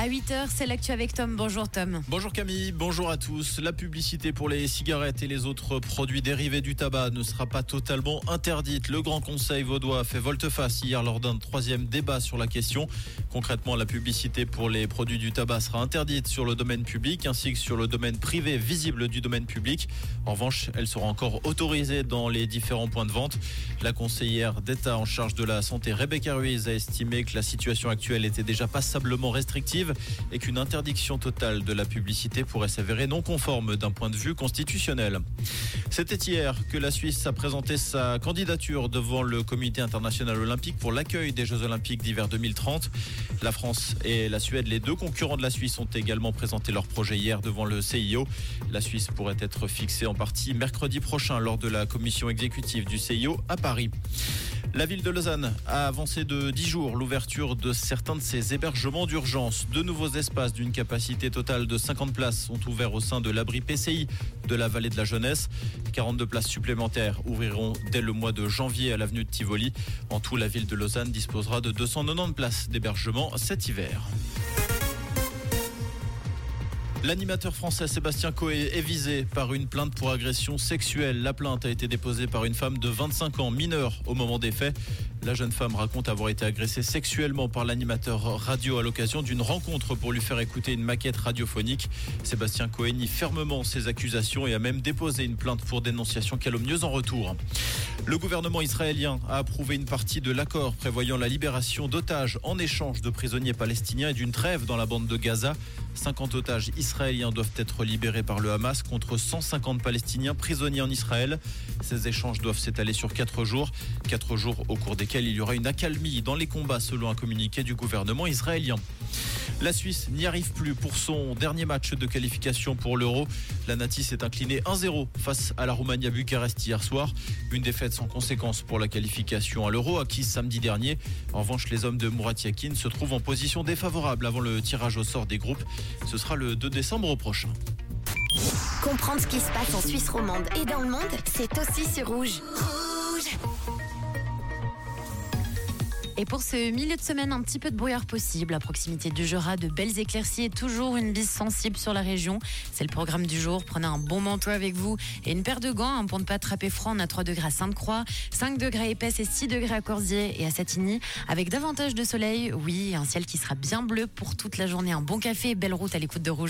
À 8h, c'est l'actu avec Tom. Bonjour Tom. Bonjour Camille, bonjour à tous. La publicité pour les cigarettes et les autres produits dérivés du tabac ne sera pas totalement interdite. Le Grand Conseil vaudois a fait volte-face hier lors d'un troisième débat sur la question. Concrètement, la publicité pour les produits du tabac sera interdite sur le domaine public ainsi que sur le domaine privé visible du domaine public. En revanche, elle sera encore autorisée dans les différents points de vente. La conseillère d'État en charge de la santé, Rebecca Ruiz, a estimé que la situation actuelle était déjà passablement restrictive et qu'une interdiction totale de la publicité pourrait s'avérer non conforme d'un point de vue constitutionnel. C'était hier que la Suisse a présenté sa candidature devant le Comité international olympique pour l'accueil des Jeux olympiques d'hiver 2030. La France et la Suède, les deux concurrents de la Suisse, ont également présenté leur projet hier devant le CIO. La Suisse pourrait être fixée en partie mercredi prochain lors de la commission exécutive du CIO à Paris. La ville de Lausanne a avancé de 10 jours l'ouverture de certains de ses hébergements d'urgence. Deux nouveaux espaces d'une capacité totale de 50 places sont ouverts au sein de l'abri PCI de la vallée de la jeunesse. 42 places supplémentaires ouvriront dès le mois de janvier à l'avenue de Tivoli. En tout, la ville de Lausanne disposera de 290 places d'hébergement cet hiver. L'animateur français Sébastien Coé est visé par une plainte pour agression sexuelle. La plainte a été déposée par une femme de 25 ans, mineure au moment des faits. La jeune femme raconte avoir été agressée sexuellement par l'animateur radio à l'occasion d'une rencontre pour lui faire écouter une maquette radiophonique. Sébastien Coé nie fermement ses accusations et a même déposé une plainte pour dénonciation calomnieuse en retour. Le gouvernement israélien a approuvé une partie de l'accord prévoyant la libération d'otages en échange de prisonniers palestiniens et d'une trêve dans la bande de Gaza. 50 otages israéliens doivent être libérés par le Hamas contre 150 Palestiniens prisonniers en Israël. Ces échanges doivent s'étaler sur 4 jours. 4 jours au cours il y aura une accalmie dans les combats selon un communiqué du gouvernement israélien. La Suisse n'y arrive plus pour son dernier match de qualification pour l'Euro. La Nati s'est inclinée 1-0 face à la Roumanie à Bucarest hier soir. Une défaite sans conséquence pour la qualification à l'Euro acquise samedi dernier. En revanche, les hommes de Murat Yakin se trouvent en position défavorable avant le tirage au sort des groupes. Ce sera le 2 décembre prochain. Comprendre ce qui se passe en Suisse romande et dans le monde, c'est aussi sur. Rouge Et pour ce milieu de semaine, un petit peu de brouillard possible à proximité du Jura, de belles éclaircies et toujours une bise sensible sur la région. C'est le programme du jour. Prenez un bon manteau avec vous et une paire de gants hein, pour ne pas attraper froid. On a 3 degrés à Sainte-Croix, 5 degrés épaisse et 6 degrés à Corsier et à Satigny. Avec davantage de soleil, oui, un ciel qui sera bien bleu pour toute la journée. Un bon café belle route à l'écoute de Rouge.